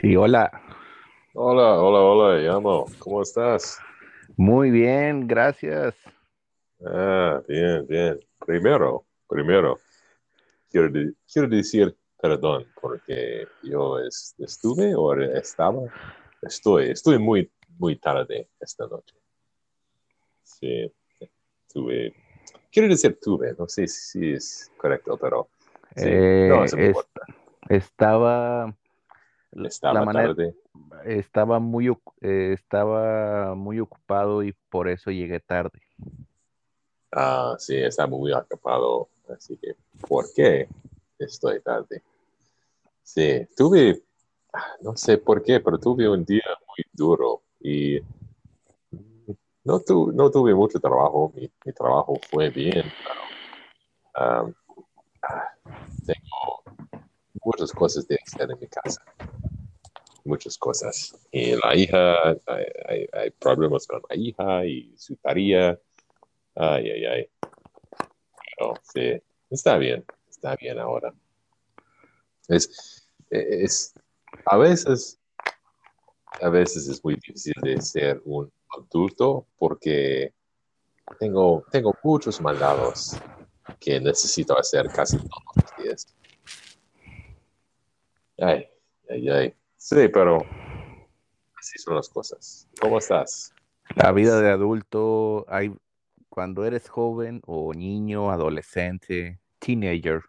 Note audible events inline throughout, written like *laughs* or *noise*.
Sí, hola. Hola, hola, hola, llamo. ¿Cómo estás? Muy bien, gracias. Ah, bien, bien. Primero, primero, quiero, de- quiero decir perdón porque yo es- estuve o estaba, estoy, estoy muy, muy tarde esta noche. Sí, tuve, quiero decir tuve, no sé si es correcto, pero sí, no, Eh, eso me es- importa. estaba, la Estaba manera, tarde. estaba muy, eh, estaba muy ocupado y por eso llegué tarde. Ah, sí, estaba muy ocupado, así que, ¿por qué estoy tarde? Sí, tuve, ah, no sé por qué, pero tuve un día muy duro y no, tu- no tuve mucho trabajo. Mi, mi trabajo fue bien, pero ah, ah, tengo muchas cosas de hacer en mi casa. Muchas cosas. Y la hija, hay, hay- hay problemas con la hija y su tarea. Ay, ay, ay. Pero sí, está bien, está bien ahora. Es, es, a veces a veces es muy difícil de ser un adulto porque tengo, tengo muchos mandados que necesito hacer casi todos los días. Ay, ay, ay. Sí, pero así son las cosas. ¿Cómo estás? La vida de adulto, hay, cuando eres joven o niño, adolescente, teenager,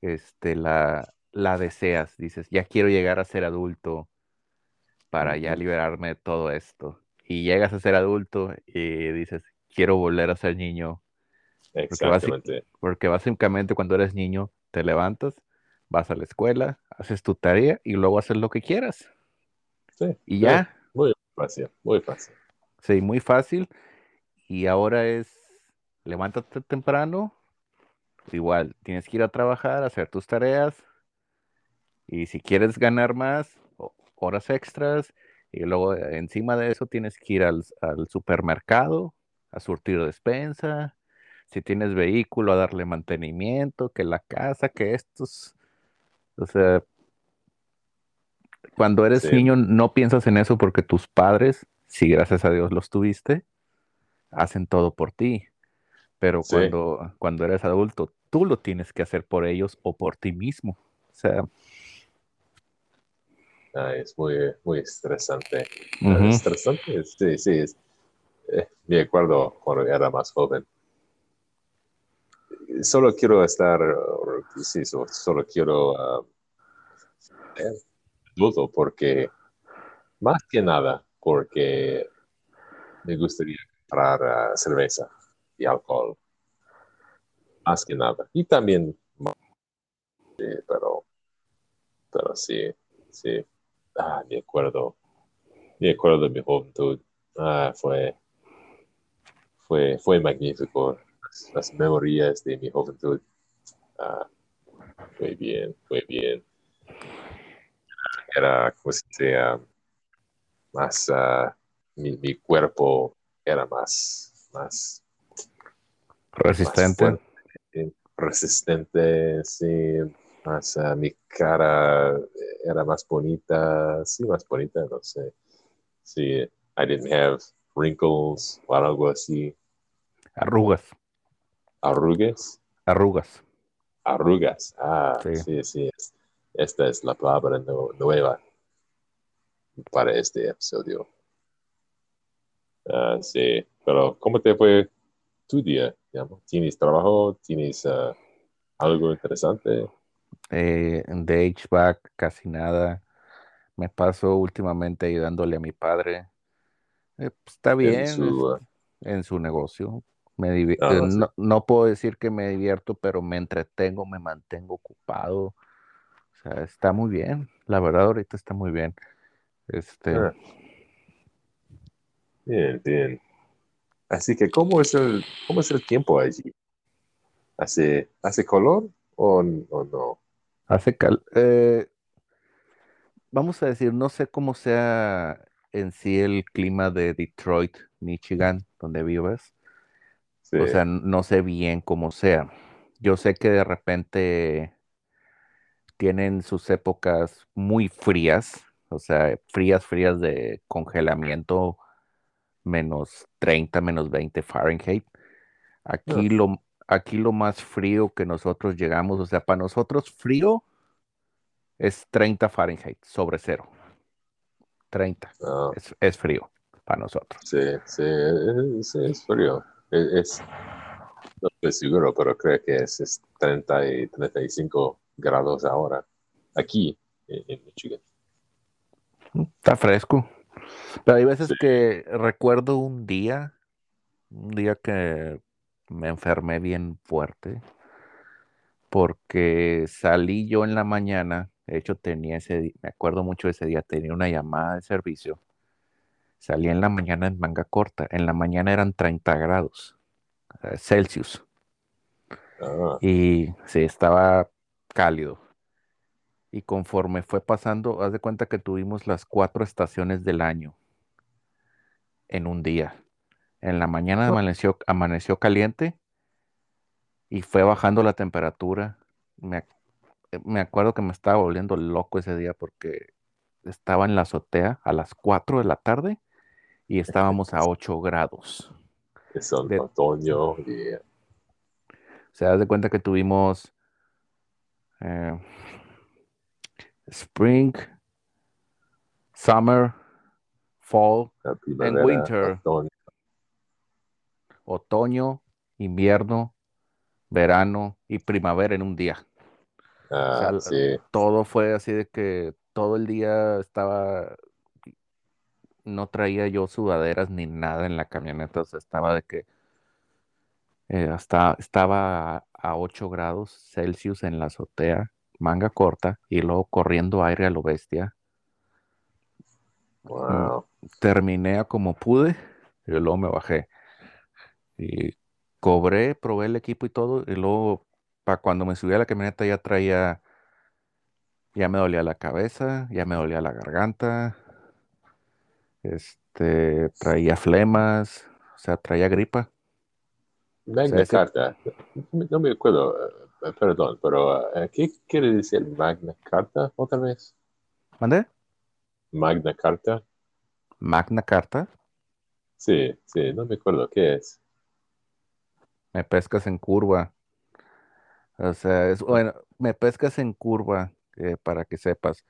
este, la, la deseas, dices, ya quiero llegar a ser adulto para ya liberarme de todo esto. Y llegas a ser adulto y dices, quiero volver a ser niño Exactamente. porque básicamente cuando eres niño te levantas, vas a la escuela, haces tu tarea y luego haces lo que quieras. Sí, Y sí. ya, Muy fácil, muy fácil. sí, muy fácil. Y ahora es, levántate temprano, igual, tienes que ir a trabajar, hacer tus tareas. Y si quieres ganar más, horas extras. Y luego eh, encima de eso tienes que ir al, al supermercado a surtir despensa. Si tienes vehículo, a darle mantenimiento, que la casa, que estos. O sea, cuando eres Sí, niño no piensas en eso porque tus padres, si gracias a Dios los tuviste, hacen todo por ti. Pero sí. cuando, cuando eres adulto, tú lo tienes que hacer por ellos o por ti mismo. O sea, Ah, es muy, muy estresante. Estresante, sí, sí. Es, eh, me acuerdo cuando era más joven. Solo quiero estar, uh, sí, so- solo quiero uh, adulto porque, más que nada, porque me gustaría comprar uh, cerveza y alcohol, más que nada. Y también, pero, pero sí, sí. Ah, me acuerdo, me acuerdo de mi juventud. Ah, fue, fue, fue magnífico. Las, memorias de mi juventud. Ah, fue bien, fue bien. Era, como se dice, ah, más, ah, mi, mi cuerpo era más, más, más Resistente. fuerte, resistente, sí, más, ah, mi cara era más bonita, sí, más bonita, no sé, sí, I didn't have wrinkles o algo así, Arrugas, arrugas, arrugas. arrugas, ah, Sí. sí, sí, es- esta es la palabra nu- nueva para este episodio. Ah, sí, pero ¿cómo te fue tu día? digamos? ¿Tienes trabajo? ¿Tienes ah, algo interesante Eh, de HVAC casi nada. Me paso últimamente ayudándole a mi padre. Eh, pues, está en bien es- su... ah, en su negocio. Me divi- ah, eh, no no, no puedo decir que me divierto, pero me entretengo, me mantengo ocupado. O sea, está muy bien. La verdad, ahorita está muy bien. Este, Ah, bien, bien. Así que, ¿cómo es el, cómo es el tiempo allí? ¿Hace, hace color o, o no? hace cal- eh, vamos a decir, no sé cómo sea en sí el clima de Detroit, Michigan, donde vives. Sí, O sea, no sé bien cómo sea. Yo sé que de repente tienen sus épocas muy frías, o sea, frías, frías de congelamiento, menos 30, menos 20 Fahrenheit. Aquí lo, aquí lo más frío que nosotros llegamos, o sea, para nosotros frío es 30 Fahrenheit sobre cero. 30 ah, es, es frío para nosotros. sí, sí, es, es frío. Es, es- no estoy seguro, pero creo que es, es 30 y 35 grados ahora, aquí en, en Michigan. Está fresco. Pero hay veces Sí, que recuerdo un día, un día que me enfermé bien fuerte, porque salí yo en la mañana, de hecho tenía ese, me acuerdo mucho de ese día, tenía una llamada de servicio, salí en la mañana en manga corta, en la mañana eran 30 grados eh, Celsius ah, y sí, estaba cálido. Y conforme fue pasando, haz de cuenta que tuvimos las cuatro estaciones del año en un día. En la mañana ah, amaneció, amaneció caliente y fue bajando la temperatura. Me, me acuerdo que me estaba volviendo loco ese día porque estaba en la azotea a las 4 de la tarde y estábamos a 8 grados. De, o otoño y sea, haz de cuenta que tuvimos eh, spring, summer, fall and winter, otoño. otoño, invierno, verano y primavera en un día. O sea, Ah, sí, todo fue así de que todo el día estaba, no traía yo sudaderas ni nada en la camioneta, o sea, estaba de que eh, hasta estaba a, a 8 grados Celsius en la azotea, manga corta, y luego corriendo aire a lo bestia. Mm, wow. Terminé a como pude y luego me bajé. Y cobré, probé el equipo y todo, y luego para cuando me subí a la camioneta ya traía, ya me dolía la cabeza, ya me dolía la garganta, este, traía flemas, o sea, traía gripa. O sea, Magna Carta, no, me acuerdo, eh, perdón, pero eh, ¿qué quiere decir Magna Carta otra vez? ¿mandé? Magna Carta, Magna Carta, sí, sí, no me acuerdo qué es. me pescas en curva. O sea, es, bueno, me pescas en curva, eh, para que sepas.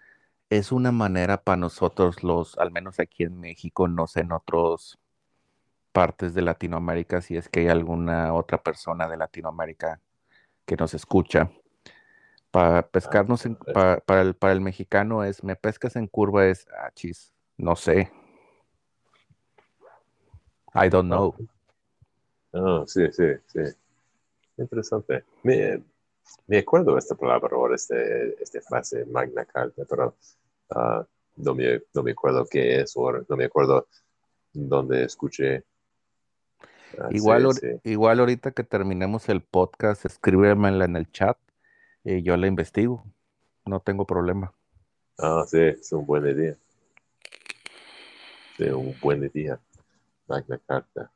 Es una manera para nosotros los, al menos aquí en México, no sé, en otras partes de Latinoamérica, si es que hay alguna otra persona de Latinoamérica que nos escucha. Para Ah, pescarnos, en- eh, pa- para el, para el mexicano es, me pescas en curva es, ah, chis, no sé, I don't oh, know. oh, sí, sí, sí, interesante. Me, me acuerdo de esta palabra ahora, este, esta frase Magna Carta, pero ah, no me, no me acuerdo qué es, o no me acuerdo dónde escuché. Ah, Igual, sí, ahor- sí. igual ahorita que terminemos el podcast, escríbemela en el chat y yo la investigo. No tengo problema. Ah, sí, es un buen día. Sí, un buen día. Magna Carta.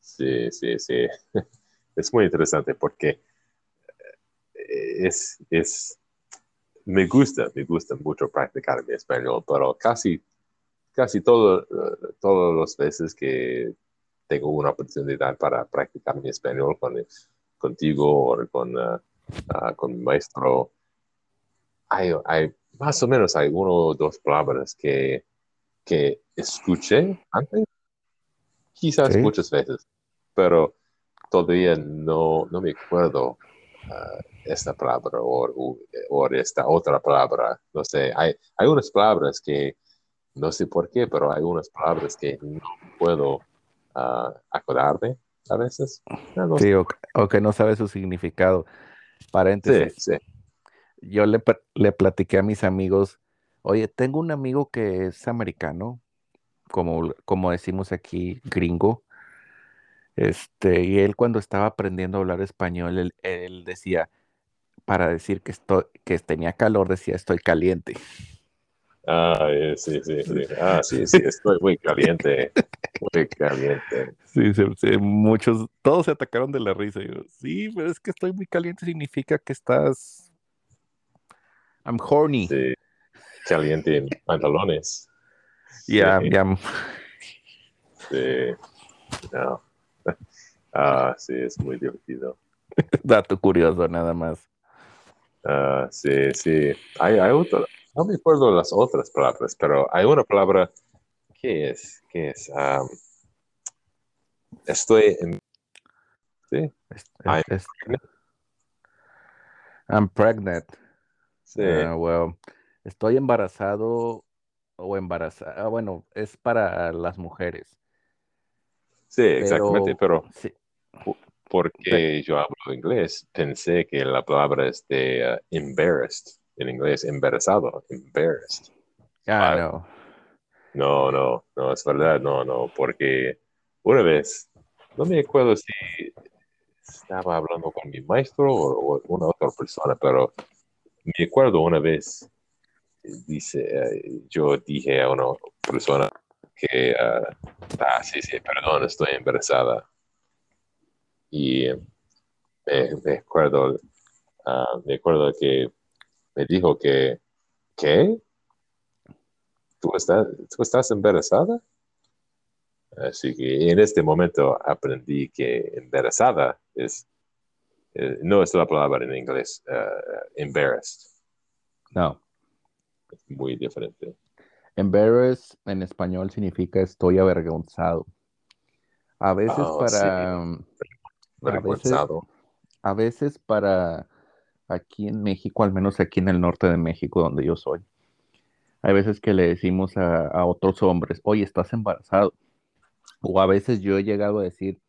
Sí, sí, sí. *laughs* Es muy interesante porque es, es, me gusta, me gusta mucho practicar mi español, pero casi, casi todo, eh, todas las veces que tengo una oportunidad para practicar mi español con, contigo o con, ah, ah, con mi maestro, hay, hay más o menos hay uno o dos palabras que, que escuché antes, quizás Sí, muchas veces, pero todavía no, no me acuerdo ah, esta palabra o, esta otra palabra. No sé, hay, hay unas palabras que no sé por qué, pero hay unas palabras que no puedo ah, acordarme a veces. Ah, no sí, o, o que no sabe su significado. Paréntesis, sí. yo le, le platiqué a mis amigos, oye, tengo un amigo que es americano, como, como decimos aquí, gringo, este, y él cuando estaba aprendiendo a hablar español, él, él decía, para decir que, estoy, que tenía calor, decía, estoy caliente. Ah, eh, sí, sí, sí. Ah, sí, sí, estoy muy caliente. Muy caliente. Sí, se- se- muchos, todos se atacaron de la risa. yo, sí, pero es que estoy muy caliente significa que estás I'm horny. Sí. Caliente en pantalones. Ya, Sí. ya. Sí. No. Ah, sí, es muy divertido. *laughs* Dato curioso, nada más. Ah, sí, sí. Hay, hay otra, no me acuerdo las otras palabras, pero hay una palabra, ¿qué es? ¿Qué es? Ah, estoy en... Sí, Es- I'm pregnant. sí, Ah, well, estoy embarazado o embarazada. Bueno, es para las mujeres. Sí, exactamente, pero sí, porque yo hablo inglés, pensé que la palabra es de ah, embarrassed, en inglés, embarazado, embarrassed. ah, Ah, no. No, no, no, es verdad, no, no, porque una vez, no me acuerdo si estaba hablando con mi maestro o, o una otra persona, pero me acuerdo una vez, dice, eh, yo dije a una persona que, ah, ah, sí, sí, perdón, estoy embarazada. Y eh, me, me acuerdo, ah, me acuerdo que me dijo que, ¿qué? ¿Tú estás, ¿tú estás embarazada? Así que en este momento aprendí que embarazada es, eh, no es la palabra en inglés, uh, embarrassed, No. es muy diferente. Embarrassed en español significa estoy avergonzado. A veces Oh, para, um, A veces para aquí en México, al menos aquí en el norte de México, donde yo soy, hay veces que le decimos a, a otros hombres, oye, estás embarazado. O a veces yo he llegado a decir,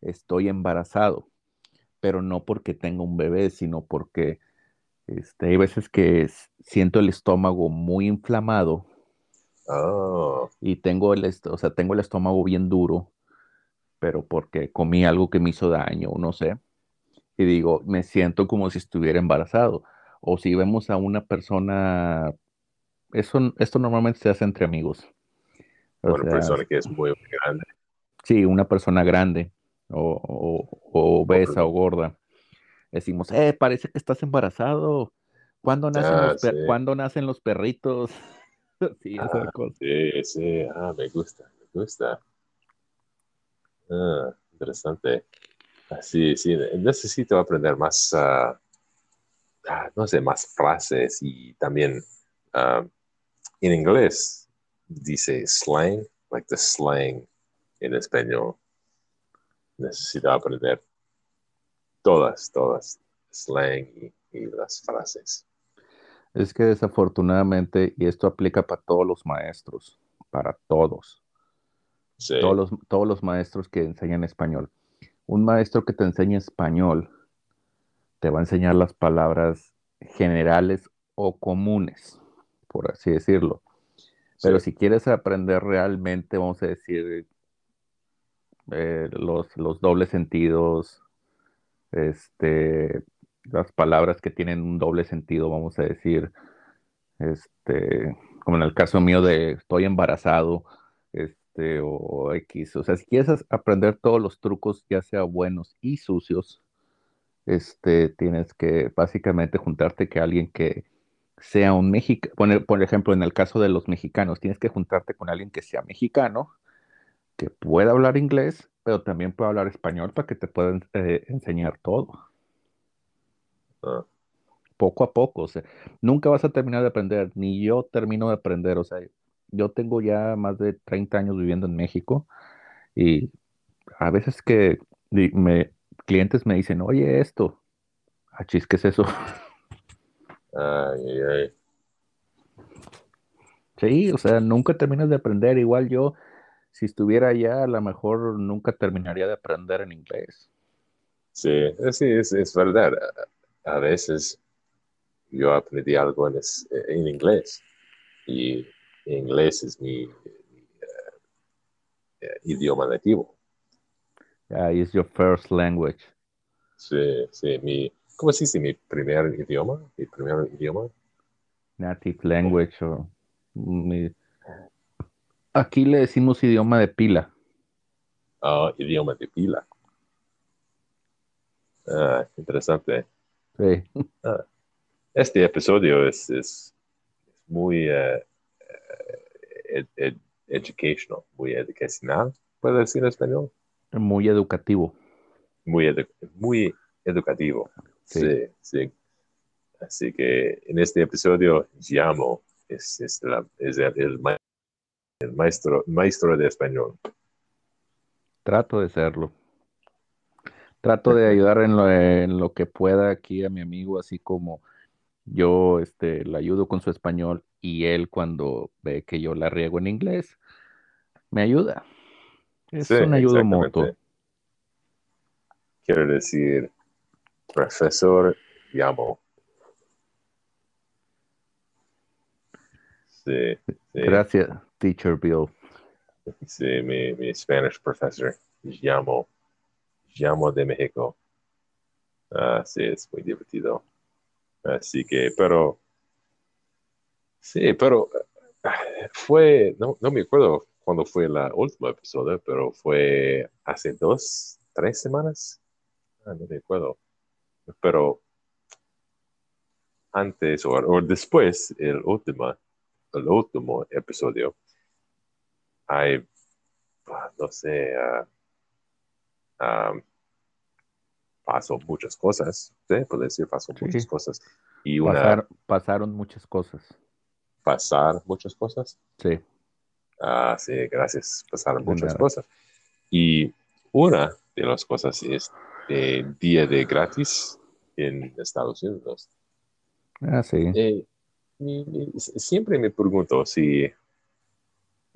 estoy embarazado, pero no porque tenga un bebé, sino porque este, hay veces que siento el estómago muy inflamado Oh, y tengo el, o sea, tengo el estómago bien duro, pero porque comí algo que me hizo daño, no sé. Y digo, me siento como si estuviera embarazado. O si vemos a una persona, eso, esto normalmente se hace entre amigos. O una sea, persona que es muy grande. sí, una persona grande o, o- o obesa o gorda. Decimos, eh, parece que estás embarazado. ¿Cuándo nacen Ah, los, per- sí. ¿cuándo nacen los perritos? *laughs* *laughs* Sí, esa Ah, cosa. sí, sí, ah, me gusta, me gusta. Ah, interesante. Ah, sí, sí, necesito aprender más, ah, no sé, más frases y también en inglés dice slang, like the slang en español. Necesito aprender todas, todas, slang y, y las frases. Es que desafortunadamente, y esto aplica para todos los maestros, para todos, Sí, todos los, todos los maestros que enseñan español. Un maestro que te enseña español te va a enseñar las palabras generales o comunes, por así decirlo. Pero sí, si quieres aprender realmente, vamos a decir, eh, los, los dobles sentidos, este, las palabras que tienen un doble sentido, vamos a decir, este, como en el caso mío de estoy embarazado, este, o X. O sea, si quieres aprender todos los trucos, ya sea buenos y sucios, este, tienes que básicamente juntarte que alguien que sea un mexicano, por ejemplo, en el caso de los mexicanos, tienes que juntarte con alguien que sea mexicano, que pueda hablar inglés, pero también pueda hablar español para que te puedan eh, enseñar todo, ah, poco a poco. O sea, nunca vas a terminar de aprender, ni yo termino de aprender. O sea, yo tengo ya más de 30 años viviendo en México y a veces que me, clientes me dicen, oye, esto, achis, ¿qué es eso? *laughs* ay, ay, ay. Sí, o sea, nunca terminas de aprender. Igual yo, si estuviera allá, a lo mejor nunca terminaría de aprender en inglés. Sí, eh, sí, es, es verdad. A, veces yo aprendí algo en, es- en inglés y inglés es mi, mi, eh, idioma nativo. Ahí es your first language. Sí, sí, mi, ¿cómo se dice? Mi primer idioma, mi primer idioma. Native language o mi- aquí le decimos idioma de pila. Ah, idioma de pila. Ah, interesante. Sí. este episodio es, es muy uh, ed, ed, educational, muy educacional, ¿puedo decir en español? Muy educativo. Muy, edu muy educativo. Sí. sí, sí. Así que en este episodio llamo, es, es, la, es el, el, el, maestro, maestro de español. Trato de serlo. Trato de ayudar en lo, en lo que pueda aquí a mi amigo, así como yo este, le ayudo con su español y él cuando ve que yo la riego en inglés, me ayuda. Es Sí, un exactamente. mutuo. Quiero decir, profesor llamo. Sí, sí, Gracias, Teacher Bill. sí, mi, mi Spanish professor. Llamo. Llamo de México. Ah, sí, es muy divertido. Así que, pero, sí, pero ah, fue, no, no me acuerdo cuándo fue la última episodio, pero fue hace dos, tres semanas. Ah, no me acuerdo. Pero antes o, después, el último, el último episodio, hay, ah, no sé, ah, ah, pasó muchas cosas, ¿sí? Puedo decir, pasó Sí. muchas cosas. Y una, Pasar- pasaron muchas cosas. pasar muchas cosas. Sí, Ah, sí, gracias. Pasaron De muchas nada. cosas. Y una de las cosas es el día de gratis en Estados Unidos. ah, sí. Eh, siempre me pregunto si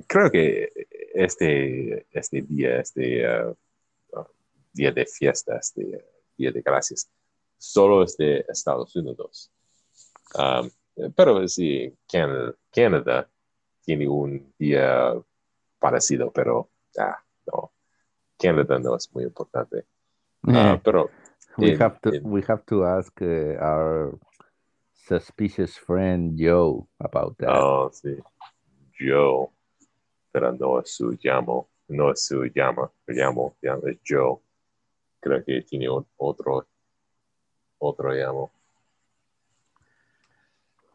creo que este, este día, este uh, día de fiesta, este día de gracias, solo es de Estados Unidos. Um, pero sí, Canadá, Canadá tiene un día parecido, pero ah, no, Canadá no es muy importante. Ah, Eh, pero we have to we have to ask uh, our suspicious friend Joe about that. Oh, sí. Joe. Pero no es su llamo. No es su llama. Llamo. llamo es Joe. Creo que tiene otro. Otro llamo.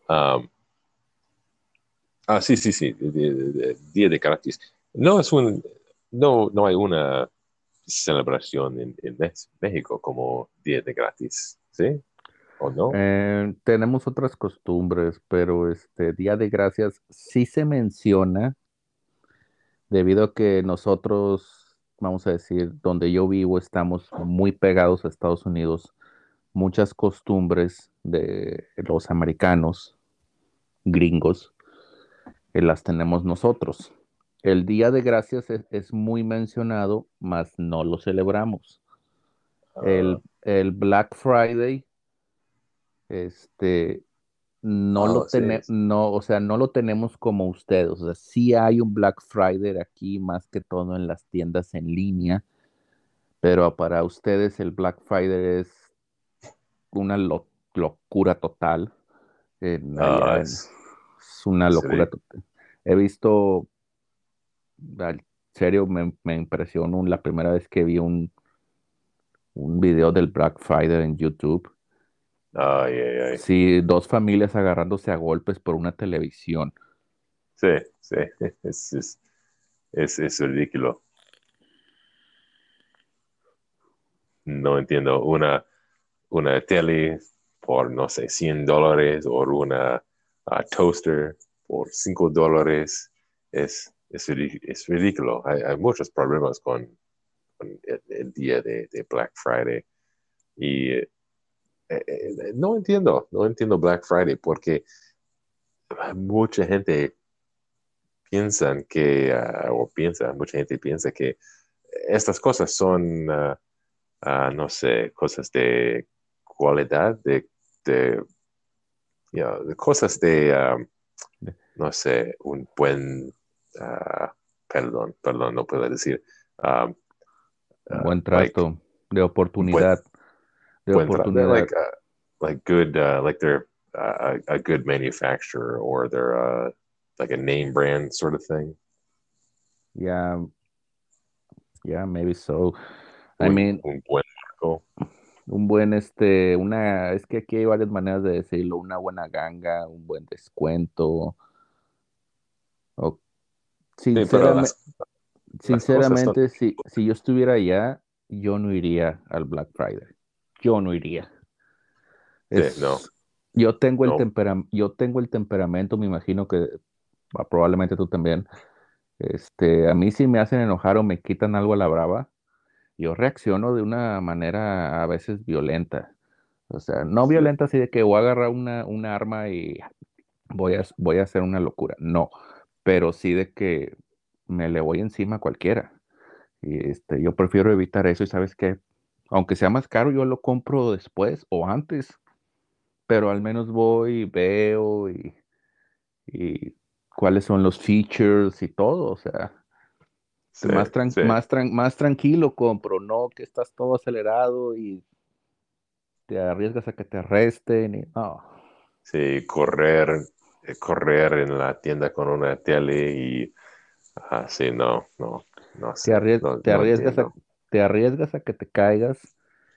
Ah, sí, sí, sí. día de gratis. No es un. No, no hay una celebración en, México como día de gratis. ¿Sí? ¿O no? Eh, tenemos otras costumbres, pero este Día de Gracias sí se menciona debido a que nosotros, vamos a decir, donde yo vivo, estamos muy pegados a Estados Unidos. Muchas costumbres de los americanos, gringos, eh, las tenemos nosotros. El Día de Gracias es, es muy mencionado, mas no lo celebramos. El, el Black Friday, este, no Oh, lo tenemos, sí. no, o sea, no lo tenemos como ustedes. O sea, sí hay un Black Friday aquí, más que todo en las tiendas en línea, pero para ustedes el Black Friday es una lo- locura total. Ah, es- es una sí. locura total. He visto, en serio, me, me impresionó la primera vez que vi un, un video del Black Friday en YouTube. Ay, ay, ay. Sí, dos familias agarrándose a golpes por una televisión. Sí, sí, *laughs* es, es, es, es ridículo. No entiendo, una, una tele por, no sé, 100 dólares o una toaster por 5 dólares, es, es, ri- es ridículo. Hay, hay muchos problemas con, con el, el día de, de Black Friday. Y eh, eh, no entiendo, no entiendo Black Friday porque mucha gente piensan que, ah, o piensa, mucha gente piensa que estas cosas son, ah, no sé, cosas de cualidad, de, de, you know, de cosas de, ah, no sé, un buen, perdón, perdón, no puedo decir, ah, buen like, trato, de oportunidad, buen tra- oportunidad. like, uh, like good, uh, like they're uh, a, a good manufacturer or they're uh, like a name brand sort of thing. Yeah, yeah, maybe so. I Un- mean, un buen marco. Un buen, este, una, es que aquí hay varias maneras de decirlo, una buena ganga, un buen descuento. O, Sí, sinceramente, las, las sinceramente, si, si yo estuviera allá, yo no iría al Black Friday. Yo no iría. sí, no, yo tengo el no, temperam- yo tengo el temperamento, me imagino que ah, probablemente tú también. Este, a mí si me hacen enojar o me quitan algo a la brava, yo reacciono de una manera a veces violenta. O sea, no sí, violenta así de que voy a agarrar una, una arma y voy a, voy a hacer una locura. No, pero sí de que me le voy encima a cualquiera. Y este, yo prefiero evitar eso y sabes qué, aunque sea más caro, yo lo compro después o antes, pero al menos voy y veo y, y cuáles son los features y todo. O sea, sí, más, tran- sí, más, tran- más tranquilo compro, no que estás todo acelerado y te arriesgas a que te arresten y no. sí, correr, eh, correr en la tienda con una tele y, ah, sí, no, no, no Te no, te no arriesgas a. te arriesgas a que te caigas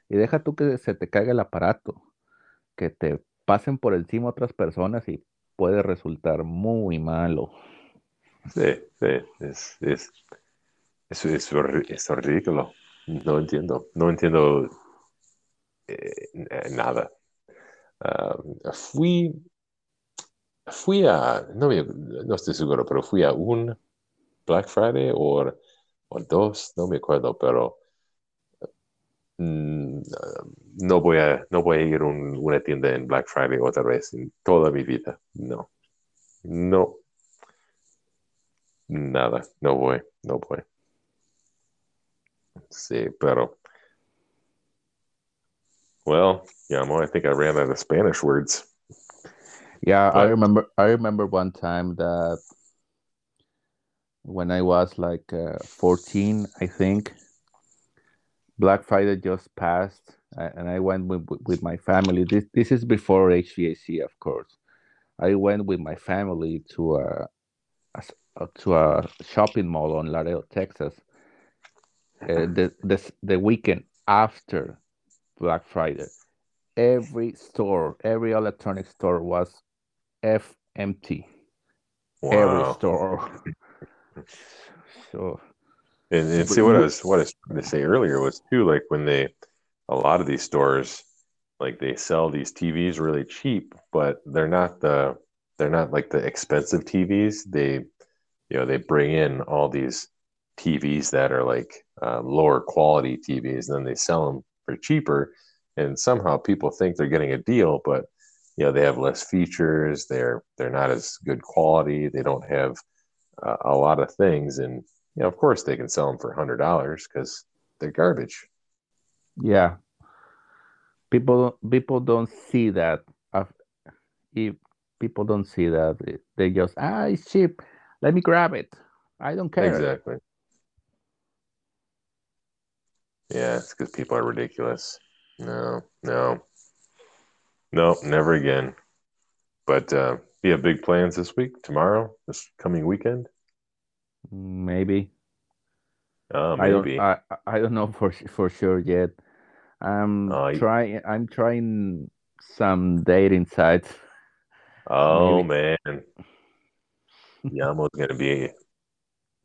y deja tú que se te caiga el aparato, que te pasen por encima otras personas y puede resultar muy malo. Sí, sí, es, es, es, es, es ridículo. No entiendo, no entiendo eh, nada. Ah, fui, fui a, no, no estoy seguro, pero fui a un Black Friday o dos, no me acuerdo, pero mm, no voy a, no voy a ir a un- una tienda en Black Friday otra vez en toda mi vida. No, no, nada, no voy, no voy. Sí, pero, well, yeah, I think I ran out of Spanish words, Yeah, I remember I remember one time that when I was like uh, 14, I think, Black Friday just passed and I went with, with my family. This this is before HVAC, of course. I went with my family to a, a uh, to a shopping mall on Laredo, Texas. Uh, the this the weekend after Black Friday, every store, every electronic store was f empty. Every store. *laughs* So And, and see what I was what I was trying to say earlier was too like when they a lot of these stores like they sell these TVs really cheap, but they're not the they're not like the expensive TVs. They you know they bring in all these TVs that are like uh, lower quality TVs, and then they sell them for cheaper. And somehow people think they're getting a deal, but you know they have less features. They're they're not as good quality. They don't have uh, a lot of things, and you know of course they can sell them for hundred dollars because they're garbage. yeah, people people don't see that. If people don't see that, they just ah, it's cheap. Let me grab it. I don't care. Exactly. Yeah, it's because people are ridiculous. No, no, no, never again. But uh, you have big plans this week, tomorrow, this coming weekend? Maybe Uh, I don't. I I don't know for for sure yet. I'm Uh, trying. I'm trying some dating sites. oh Maybe. man, Yamo's gonna be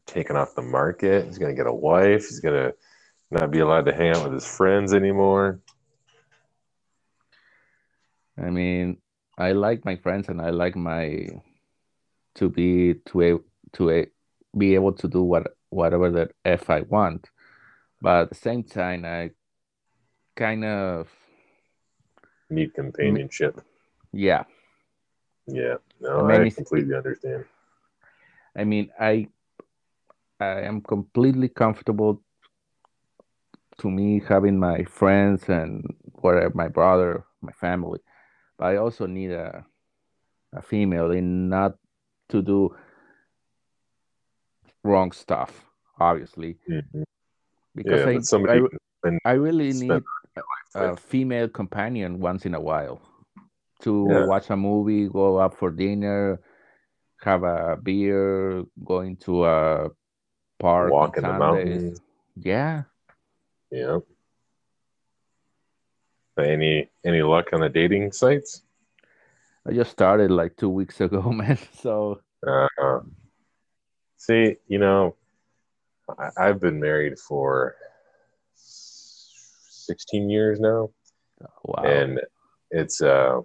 taken off the market. He's gonna get a wife. He's gonna not be allowed to hang out with his friends anymore. I mean, I like my friends and I like my to be to a to a be able to do what whatever that f I want. But at the same time, I kind of Need companionship. yeah. Yeah, I no, mean, I completely understand. I mean, I I am completely comfortable to me having my friends and whatever my brother, my family. But I also need a a female in not to do wrong stuff, obviously, Mhm. because Yeah, I somebody I you can spend, I really need a female companion once in a while to Yeah, watch a movie, go out for dinner, have a beer, going to a park walk in the mountains. Yeah, Yeah, Any any luck on the dating sites? I just started like two weeks ago, *laughs* man. So Uh, see, you know, I, I've been married for 16 years now, wow. and it's uh,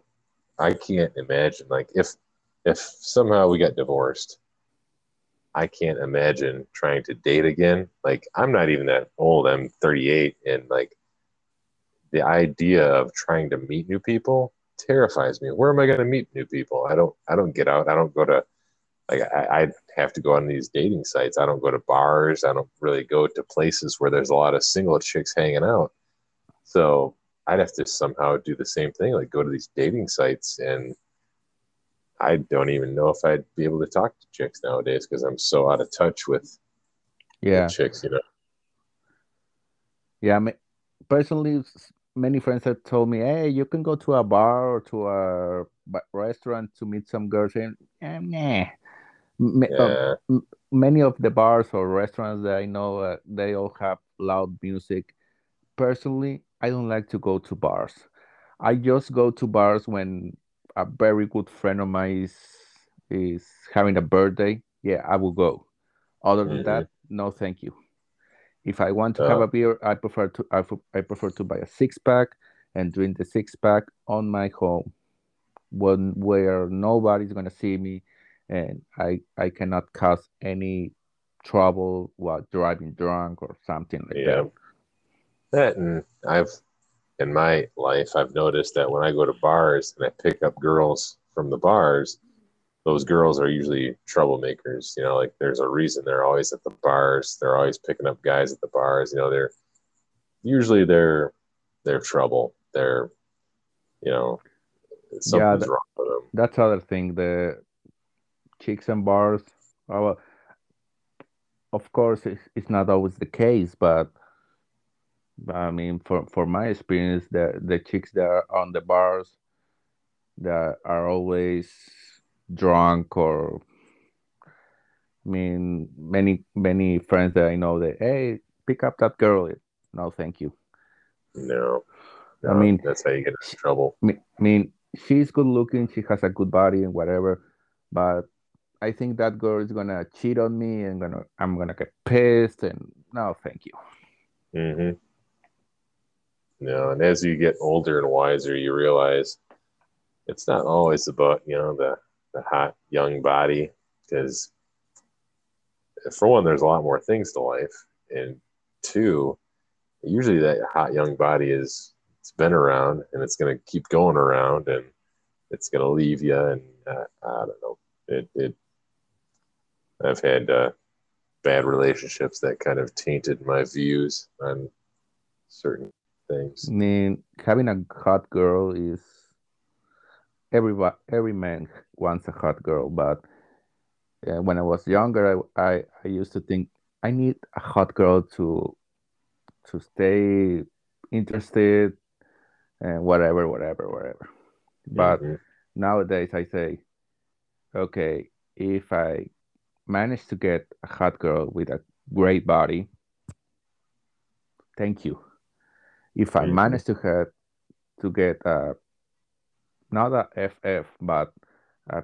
I can't imagine like if if somehow we got divorced, I can't imagine trying to date again. Like I'm not even that old. I'm 38, and like the idea of trying to meet new people terrifies me. Where am I going to meet new people? I don't. I don't get out. I don't go to like I, I have to go on these dating sites. I don't go to bars. I don't really go to places where there's a lot of single chicks hanging out. So I'd have to somehow do the same thing, like go to these dating sites and I don't even know if I'd be able to talk to chicks nowadays because I'm so out of touch with yeah. chicks, you know. Yeah, personally, many friends have told me, "Hey, you can go to a bar or to a restaurant to meet some girls." And eh, nah, Uh, Yeah, many of the bars or restaurants that I know, uh, they all have loud music. Personally, I don't like to go to bars. I just go to bars when a very good friend of mine is is having a birthday. Yeah, I will go. Other than hmm that, no, thank you. If I want to have uh, a beer, I prefer to I, I prefer to buy a six pack and drink the six pack on my home, when where nobody's gonna see me, and I I cannot cause any trouble while driving drunk or something like yeah. that. That and I've in my life I've noticed that when I go to bars and I pick up girls from the bars, those girls are usually troublemakers. You know, like there's a reason they're always at the bars. They're always picking up guys at the bars. You know, they're usually they're they're trouble. They're you know Yeah, something's wrong with them. that's other thing. The chicks and bars. Well, of course, it's, it's not always the case, but I mean, for for my experience, the the chicks that are on the bars that are always drunk or I mean, many many friends that I know that hey, pick up that girl. No, thank you. No, I mean, that's how you get into trouble. I mean, she's good looking. She has a good body and whatever, but I think that girl is gonna cheat on me and gonna I'm gonna get pissed and no, thank you. hmm No, and as you get older and wiser, you realize it's not always about you know the the hot young body because for one, there's a lot more things to life, and two, usually that hot young body is it's been around and it's to keep going around and it's to leave you and uh, I don't know it it I've had uh, bad relationships that kind of tainted my views on certain things. I mean, having a hot girl is every every man wants a hot girl, but uh, when I was younger, I, I I used to think I need a hot girl to to stay interested and whatever, whatever, whatever. But hmm nowadays, I say, okay, if I manage to get a hot girl with a great body, thank you. If I manage to have to get uh, not a FF, but a,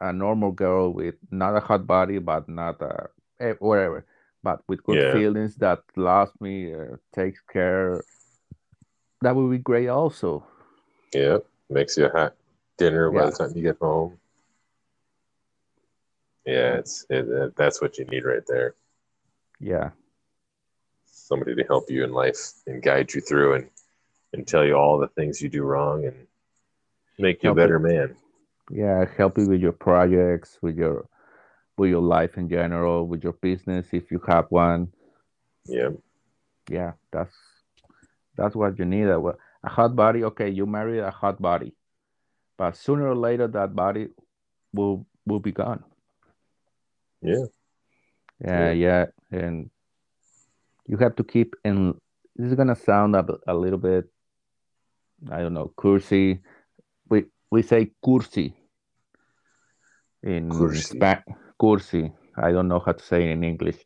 a normal girl with not a hot body, but not a eh, whatever, but with good Yeah, feelings that loves me, uh, takes care, that would be great also. yeah, makes you a hot dinner by the time you get home. Yeah, it's it, that's what you need right there. yeah, Somebody to help you in life and guide you through and and tell you all the things you do wrong and make you a help it. better man. Yeah, help you with your projects, with your with your life in general, with your business if you have one. Yeah, Yeah, that's that's what you need. A, a hot body. Okay, you marry a hot body, but sooner or later that body will will be gone. Yeah, Yeah, yeah, yeah, and you have to keep. And this is gonna sound a, a little bit, I don't know, cursi. We we say cursi in Kursi. Spa cursi. I don't know how to say it in English.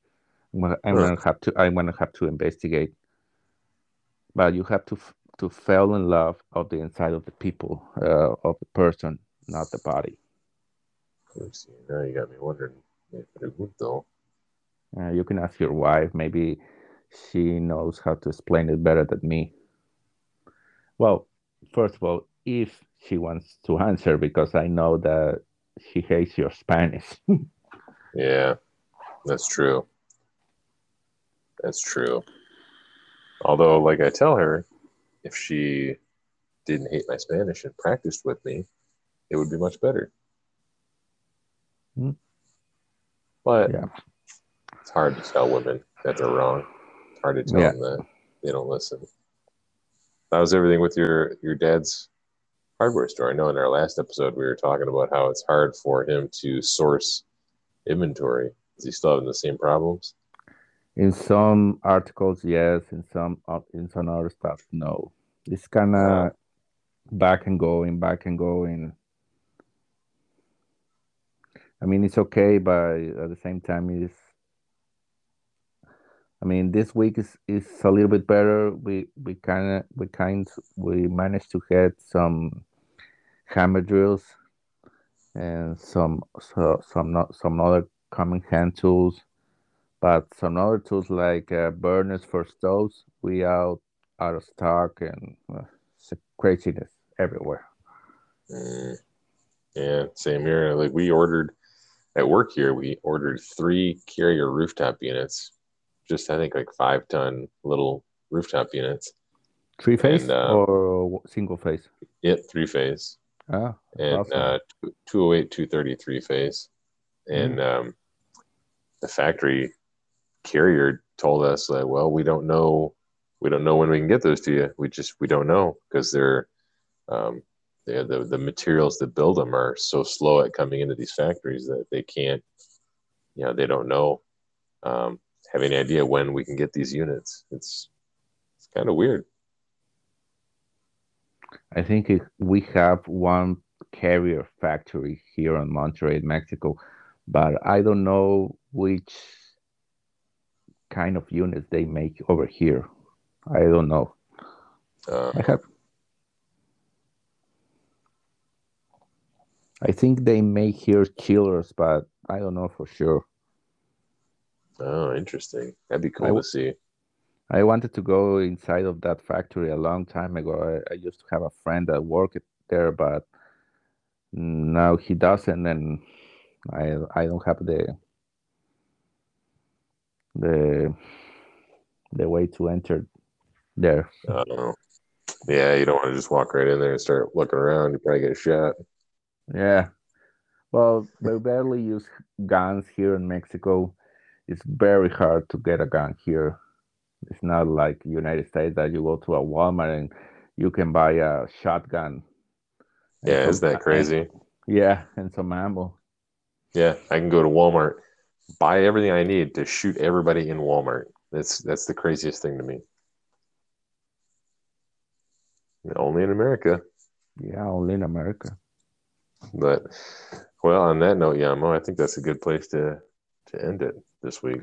I'm gonna, I'm gonna have to I'm gonna have to investigate. But you have to to fall in love of the inside of the people uh, of the person, not the body. Let's. Now you got me wondering. Uh, you can ask your wife. Maybe she knows how to explain it better than me. Well, first of all, if she wants to answer, because I know that she hates your Spanish. *laughs* Yeah, that's true. That's true. Although, like I tell her, if she didn't hate my Spanish and practiced with me, it would be much better. Hmm. But yeah. it's hard to tell women that they're wrong. It's hard to tell Yeah. them that they don't listen. That was everything with your your dad's hardware store. I know in our last episode we were talking about how it's hard for him to source inventory. Is he still having the same problems? In some articles, yes. In some, uh, in some other stuff, no. It's kind of Uh. back and going, back and going. I mean, it's okay, but at the same time, it's. I mean, this week is is a little bit better. We we kind of we kind we managed to get some hammer drills and some so some not some other common hand tools, but some other tools like uh, burners for stoves we out out of stock and uh, craziness everywhere. Mm, yeah, same here. Like we ordered at work here, we ordered three carrier rooftop units, just I think like five ton little rooftop units. Three phase And, uh, or single phase? It three phase Ah, and awesome. uh, 208, 233 phase. And Mm. um, the factory carrier told us that, well, we don't know, we don't know when we can get those to you. We just, we don't know because they're, um, the, the materials that build them are so slow at coming into these factories that they can't, you know, they don't know, um, have any idea when we can get these units. It's, it's kind of weird. I think we have one carrier factory here in Monterrey, Mexico, but I don't know which kind of units they make over here. I don't know. Uh, I have. I think they make here killers, but I don't know for sure. oh, interesting. That'd be cool I to see. I wanted to go inside of that factory a long time ago. I, I used to have a friend that worked there, but now he doesn't, and I I don't have the the the way to enter there. I don't know. Yeah, you don't want to just walk right in there and start looking around. You probably get shot. Yeah. Well, *laughs* we barely use guns here in Mexico. It's very hard to get a gun here. It's not like United States that you go to a Walmart and you can buy a shotgun. Yeah, isn't that crazy? yeah, and some ammo. Yeah, I can go to Walmart, buy everything I need to shoot everybody in Walmart. That's that's the craziest thing to me. Only in America. Yeah, only in America. But well, on that note, Yamo, I think that's a good place to to end it this week.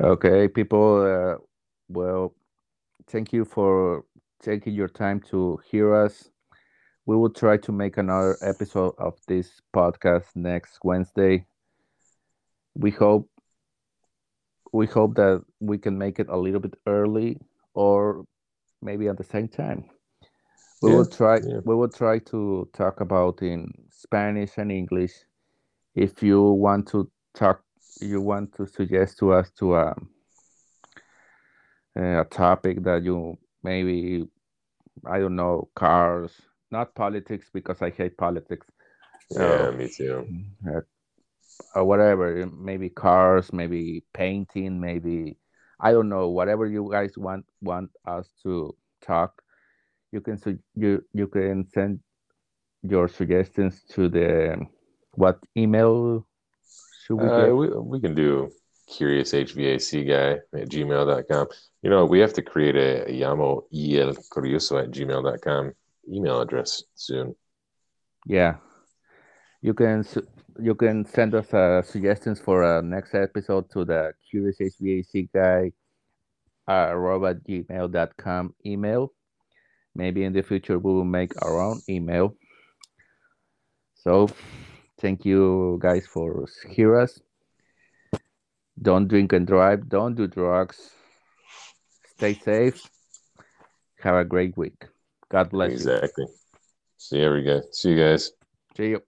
Okay, people. Uh, well, thank you for taking your time to hear us. We will try to make another episode of this podcast next Wednesday. We hope we hope that we can make it a little bit early or maybe at the same time. We will try yeah. we will try to talk about in Spanish and English. If you want to talk you want to suggest to us to um, a topic that you maybe I don't know cars, not politics because I hate politics, Yeah, Oh. me too. uh, or whatever. Maybe cars, maybe painting, maybe I don't know. Whatever you guys want want us to talk, you can su- you you can send your suggestions to the what email should we Uh, get? we, we can do curious HVAC guy at gmail.com. You know, we have to create a, a Yamo el curioso at gmail.com email address soon. Yeah, you can you can send us uh, suggestions for a next episode to the curious HVAC guy uh, robot gmail.com email, maybe in the future we will make our own email. So thank you guys for hear us. Don't drink and drive. Don't do drugs. Stay safe. Have a great week. God bless exactly. you. Exactly. Here we go. See you guys. See you.